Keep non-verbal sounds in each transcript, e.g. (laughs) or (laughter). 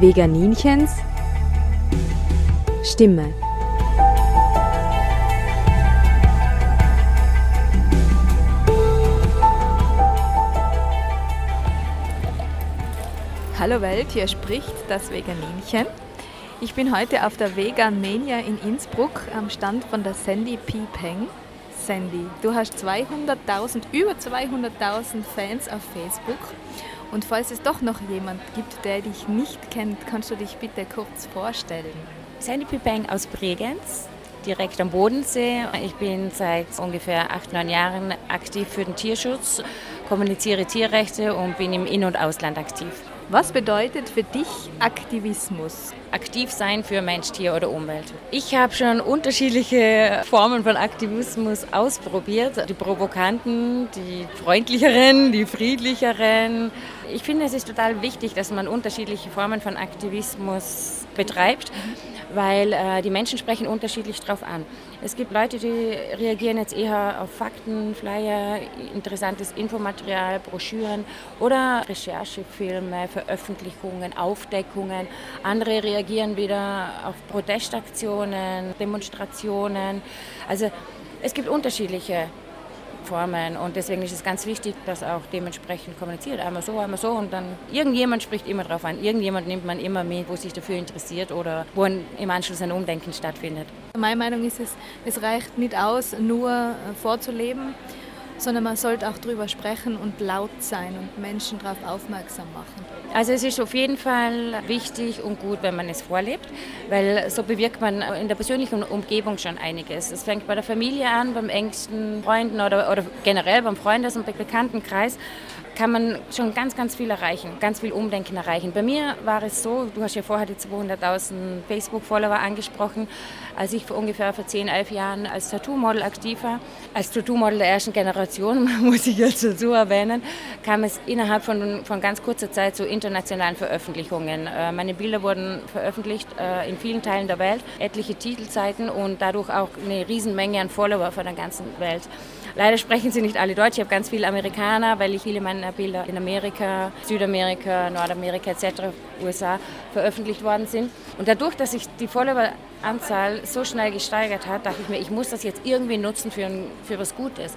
Veganinchens Stimme. Hallo Welt, hier spricht das Veganinchen. Ich bin heute auf der Vegan Mania in Innsbruck am Stand von der Sandy P. Peng. Sandy, du hast 200.000, über 200.000 Fans auf Facebook. Und falls es doch noch jemand gibt, der dich nicht kennt, kannst du dich bitte kurz vorstellen. Sandy P. Peng aus Bregenz, direkt am Bodensee. Ich bin seit ungefähr acht, neun Jahren aktiv für den Tierschutz, kommuniziere Tierrechte und bin im In- und Ausland aktiv. Was bedeutet für dich Aktivismus? Aktiv sein für Mensch, Tier oder Umwelt. Ich habe schon unterschiedliche Formen von Aktivismus ausprobiert. Die provokanten, die freundlicheren, die friedlicheren. Ich finde, es ist total wichtig, dass man unterschiedliche Formen von Aktivismus betreibt weil äh, die Menschen sprechen unterschiedlich drauf an. Es gibt Leute, die reagieren jetzt eher auf Fakten, Flyer, interessantes Infomaterial, Broschüren oder Recherchefilme, Veröffentlichungen, Aufdeckungen. Andere reagieren wieder auf Protestaktionen, Demonstrationen. Also es gibt unterschiedliche Formen. Und deswegen ist es ganz wichtig, dass auch dementsprechend kommuniziert. Einmal so, einmal so. Und dann irgendjemand spricht immer drauf an. Irgendjemand nimmt man immer mit, wo sich dafür interessiert oder wo im Anschluss ein Umdenken stattfindet. Meine Meinung ist es, es reicht nicht aus, nur vorzuleben, sondern man sollte auch darüber sprechen und laut sein und Menschen darauf aufmerksam machen. Also es ist auf jeden Fall wichtig und gut, wenn man es vorlebt, weil so bewirkt man in der persönlichen Umgebung schon einiges. Es fängt bei der Familie an, beim engsten Freunden oder, oder generell beim Freundes- und Bekanntenkreis kann man schon ganz, ganz viel erreichen, ganz viel Umdenken erreichen. Bei mir war es so, du hast ja vorher die 200.000 Facebook-Follower angesprochen, als ich vor ungefähr vor 10, 11 Jahren als Tattoo-Model aktiv war, als Tattoo-Model der ersten Generation, (laughs) muss ich jetzt dazu erwähnen, kam es innerhalb von, von ganz kurzer Zeit zu internationalen Veröffentlichungen. Äh, meine Bilder wurden veröffentlicht äh, in vielen Teilen der Welt, etliche Titelseiten und dadurch auch eine Riesenmenge an Follower von der ganzen Welt. Leider sprechen sie nicht alle Deutsch. Ich habe ganz viele Amerikaner, weil ich viele meiner Bilder in Amerika, Südamerika, Nordamerika etc., USA veröffentlicht worden sind. Und dadurch, dass sich die Followeranzahl so schnell gesteigert hat, dachte ich mir, ich muss das jetzt irgendwie nutzen für, für was Gutes.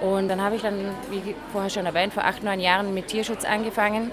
Und dann habe ich dann, wie vorher schon erwähnt, vor acht, neun Jahren mit Tierschutz angefangen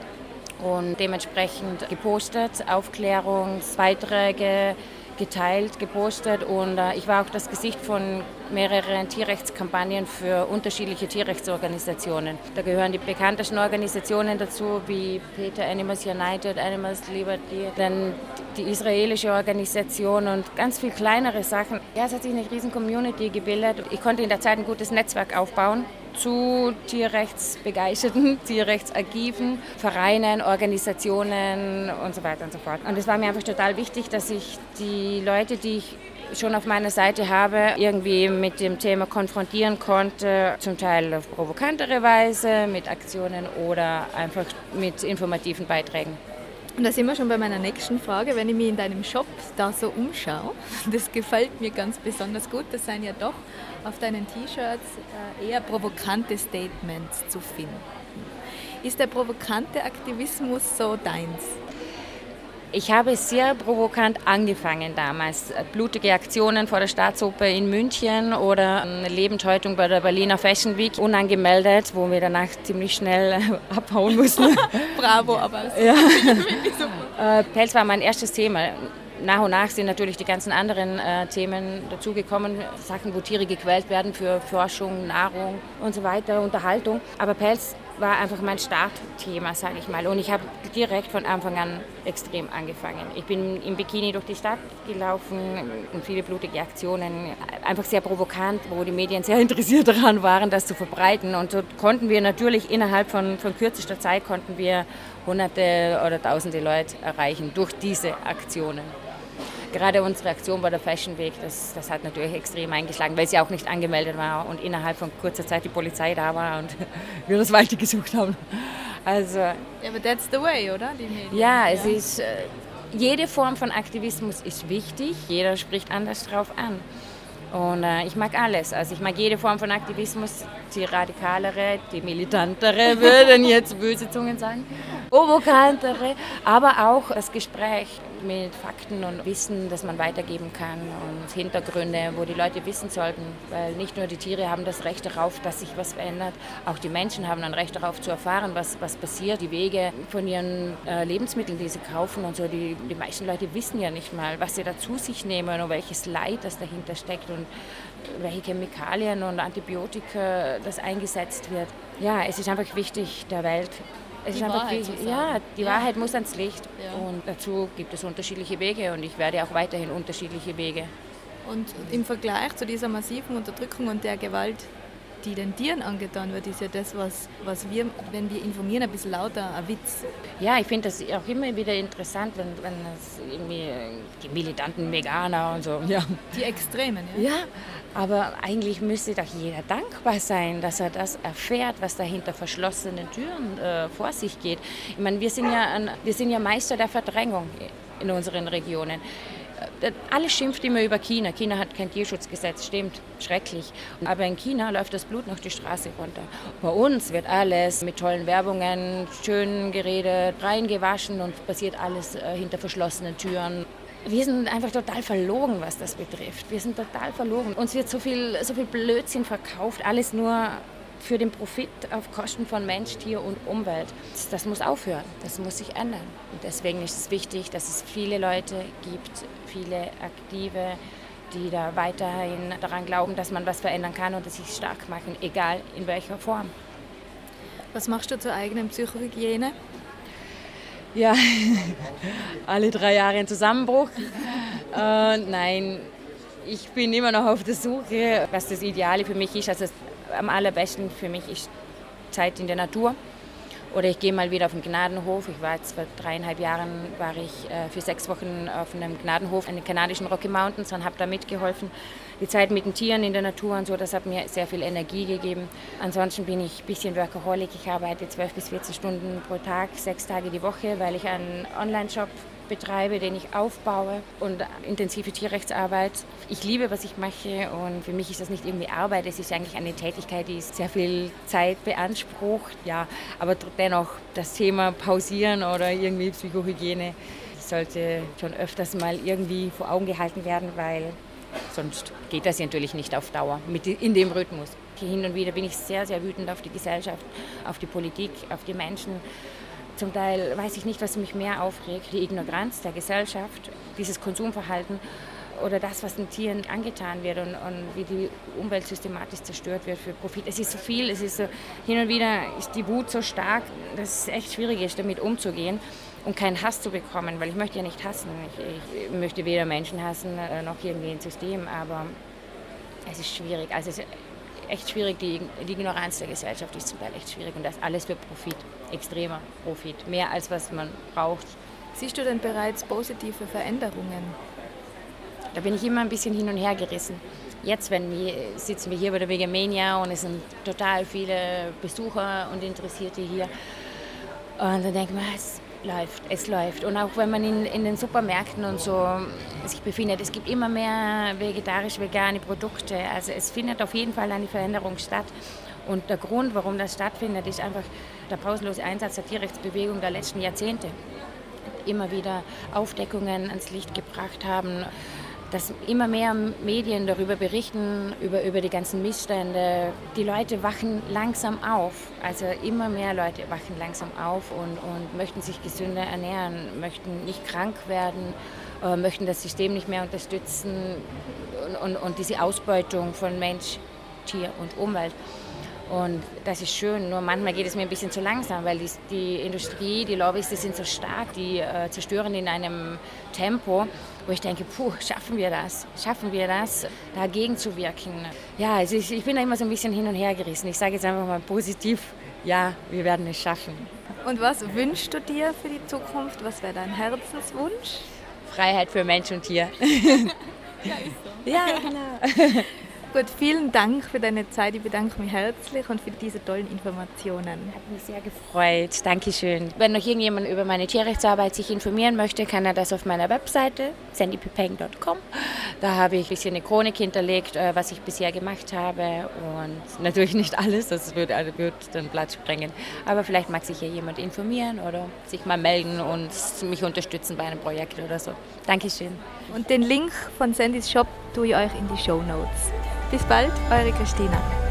und dementsprechend gepostet, Aufklärungsbeiträge, geteilt, gepostet und äh, ich war auch das Gesicht von mehreren Tierrechtskampagnen für unterschiedliche Tierrechtsorganisationen. Da gehören die bekanntesten Organisationen dazu, wie Peter Animals United, Animals Liberty, dann die israelische Organisation und ganz viel kleinere Sachen. Ja, es hat sich eine riesen Community gebildet. Ich konnte in der Zeit ein gutes Netzwerk aufbauen zu tierrechtsbegeisterten, (laughs) tierrechtsaktiven Vereinen, Organisationen und so weiter und so fort. Und es war mir einfach total wichtig, dass ich die Leute, die ich schon auf meiner Seite habe, irgendwie mit dem Thema konfrontieren konnte, zum Teil auf provokantere Weise, mit Aktionen oder einfach mit informativen Beiträgen. Und da sind wir schon bei meiner nächsten Frage. Wenn ich mich in deinem Shop da so umschaue, (laughs) das gefällt mir ganz besonders gut. Das sind ja doch auf deinen T-Shirts äh, eher provokante Statements zu finden. Ist der provokante Aktivismus so deins? Ich habe sehr provokant angefangen damals. Blutige Aktionen vor der Staatsoper in München oder eine Lebendhäutung bei der Berliner Fashion Week unangemeldet, wo wir danach ziemlich schnell (laughs) abhauen mussten. (laughs) Bravo, aber ja. Äh, Pelz war mein erstes Thema. Nach und nach sind natürlich die ganzen anderen äh, Themen dazugekommen, Sachen, wo Tiere gequält werden für Forschung, Nahrung und so weiter, Unterhaltung. Aber Pelz war einfach mein Startthema, sage ich mal. Und ich habe direkt von Anfang an extrem angefangen. Ich bin im Bikini durch die Stadt gelaufen und viele blutige Aktionen, einfach sehr provokant, wo die Medien sehr (laughs) interessiert daran waren, das zu verbreiten. Und so konnten wir natürlich innerhalb von, von kürzester Zeit konnten wir hunderte oder tausende Leute erreichen durch diese Aktionen gerade unsere Aktion bei der Fashion Week, das, das hat natürlich extrem eingeschlagen, weil sie auch nicht angemeldet war und innerhalb von kurzer Zeit die Polizei da war und (laughs) wir das weiter gesucht haben. Also, ja, aber that's the way, oder? ja, es ist, äh, jede Form von Aktivismus ist wichtig, jeder spricht anders drauf an. Und äh, ich mag alles. Also ich mag jede Form von Aktivismus, die radikalere, die militantere, (laughs) würden jetzt böse Zungen sagen. provokantere, aber auch das Gespräch mit Fakten und Wissen, das man weitergeben kann und Hintergründe, wo die Leute wissen sollten, weil nicht nur die Tiere haben das Recht darauf, dass sich was verändert, auch die Menschen haben ein Recht darauf zu erfahren, was, was passiert, die Wege von ihren äh, Lebensmitteln, die sie kaufen und so. Die, die meisten Leute wissen ja nicht mal, was sie da zu sich nehmen und welches Leid das dahinter steckt und welche Chemikalien und Antibiotika das eingesetzt wird. Ja, es ist einfach wichtig, der Welt es die ist Wahrheit einfach ja, die Ja. Wahrheit muss ans Licht. Ja. Und dazu gibt es unterschiedliche Wege und ich werde auch weiterhin unterschiedliche Wege. Und im Vergleich zu dieser massiven Unterdrückung und der Gewalt, die den Tieren angetan wird, ist ja das, was, was wir, wenn wir informieren, ein bisschen lauter ein Witz. Ja, ich finde das auch immer wieder interessant, wenn, wenn es irgendwie äh, die militanten Veganer und so. Ja. Die Extremen, ja. ja, aber eigentlich müsste doch jeder dankbar sein, dass er das erfährt, was da hinter verschlossenen Türen äh, vor sich geht. Ich meine, wir sind, ja ein, wir sind ja Meister der Verdrängung in unseren Regionen. Äh, Alles schimpft immer über China. China hat kein Tierschutzgesetz, stimmt, schrecklich. Aber in China läuft das Blut noch die Straße runter. Bei uns wird alles mit tollen Werbungen schön geredet, reingewaschen und passiert alles äh, hinter verschlossenen Türen. Wir sind einfach total verlogen, was das betrifft. Wir sind total verlogen. Uns wird so viel, so viel Blödsinn verkauft, alles nur für den Profit auf Kosten von Mensch, Tier und Umwelt. Das, das muss aufhören, das muss sich ändern. Und deswegen ist es wichtig, dass es viele Leute gibt, viele Aktive, die da weiterhin daran glauben, dass man was verändern kann und dass sich stark machen, egal in welcher Form. Was machst du zur eigenen Psychohygiene? Ja, (laughs) alle drei Jahre ein Zusammenbruch. Äh, nein, ich bin immer noch auf der Suche, was das Ideale für mich ist. Also am allerbesten für mich ist Zeit in der Natur. Oder ich gehe mal wieder auf den Gnadenhof. Ich war jetzt vor dreieinhalb Jahren war ich äh, für sechs Wochen auf einem Gnadenhof in den kanadischen Rocky Mountains und habe da mitgeholfen. Die Zeit mit den Tieren in der Natur und so, das hat mir sehr viel Energie gegeben. Ansonsten bin ich ein bisschen Workaholic. Ich arbeite 12 bis 14 Stunden pro Tag, sechs Tage die Woche, weil ich einen Online-Shop betreibe, den ich aufbaue und intensive Tierrechtsarbeit. Ich liebe, was ich mache und für mich ist das nicht irgendwie Arbeit, es ist eigentlich eine Tätigkeit, die sehr viel Zeit beansprucht. Ja, aber dennoch das Thema Pausieren oder irgendwie Psychohygiene sollte schon öfters mal irgendwie vor Augen gehalten werden, weil sonst geht das natürlich nicht auf Dauer mit in dem Rhythmus. Hin und wieder bin ich sehr, sehr wütend auf die Gesellschaft, auf die Politik, auf die Menschen. Zum Teil weiß ich nicht, was mich mehr aufregt, die Ignoranz der Gesellschaft, dieses Konsumverhalten oder das, was den Tieren angetan wird und, und, wie die Umwelt systematisch zerstört wird für Profit. Es ist so viel, es ist so, hin und wieder ist die Wut so stark, dass es echt schwierig ist, damit umzugehen und keinen Hass zu bekommen, weil ich möchte ja nicht hassen. Ich, ich möchte weder Menschen hassen äh, noch irgendwie ein System, aber es ist schwierig. Also es echt schwierig, die, die Ignoranz der Gesellschaft ist zum Teil echt schwierig und das alles für Profit, extremer Profit, mehr als was man braucht. Siehst du denn bereits positive Veränderungen? Da bin ich immer ein bisschen hin und her gerissen. Jetzt wenn wir, sitzen wir hier bei der Vegamania und es sind total viele Besucher und Interessierte hier. Und dann denke ich mir, es läuft, es läuft. Und auch wenn man in, in den Supermärkten und so sich befindet, es gibt immer mehr vegetarisch-vegane Produkte. Also es findet auf jeden Fall eine Veränderung statt. Und der Grund, warum das stattfindet, ist einfach der pausenlose Einsatz der Tierrechtsbewegung der letzten Jahrzehnte. Immer wieder Aufdeckungen ans Licht gebracht haben, dass immer mehr Medien darüber berichten, über, über die ganzen Missstände. Die Leute wachen langsam auf. Also immer mehr Leute wachen langsam auf und, und möchten sich gesünder ernähren, möchten nicht krank werden, äh, möchten das System nicht mehr unterstützen und, und, und diese Ausbeutung von Mensch, Tier und Umwelt. Und das ist schön, nur manchmal geht es mir ein bisschen zu langsam, weil die, die Industrie, die Lobbys, die sind so stark, die äh, zerstören in einem Tempo, wo ich denke, puh, schaffen wir das? Schaffen wir das, dagegen zu wirken? Ja, also ich, ich bin da immer so ein bisschen hin und her gerissen. Ich sage jetzt einfach mal positiv, ja, wir werden es schaffen. Und was wünschst du dir für die Zukunft? Was wäre dein Herzenswunsch? Freiheit für Mensch und Tier. (laughs) ja, genau. (laughs) Gut, vielen Dank für deine Zeit. Ich bedanke mich herzlich und für diese tollen Informationen. Hat mich sehr gefreut. Dankeschön. Wenn noch irgendjemand über meine Tierrechtsarbeit sich informieren möchte, kann er das auf meiner Webseite sandypipeng.com. Da habe ich ein bisschen eine Chronik hinterlegt, äh, was ich bisher gemacht habe und natürlich nicht alles, das wird, äh, wird den Platz sprengen. Aber vielleicht mag sich ja jemand informieren oder sich mal melden und mich unterstützen bei einem Projekt oder so. Dankeschön. Und den Link von Sandys Shop tue ich euch in die Show Notes. Bis bald, eure Christina.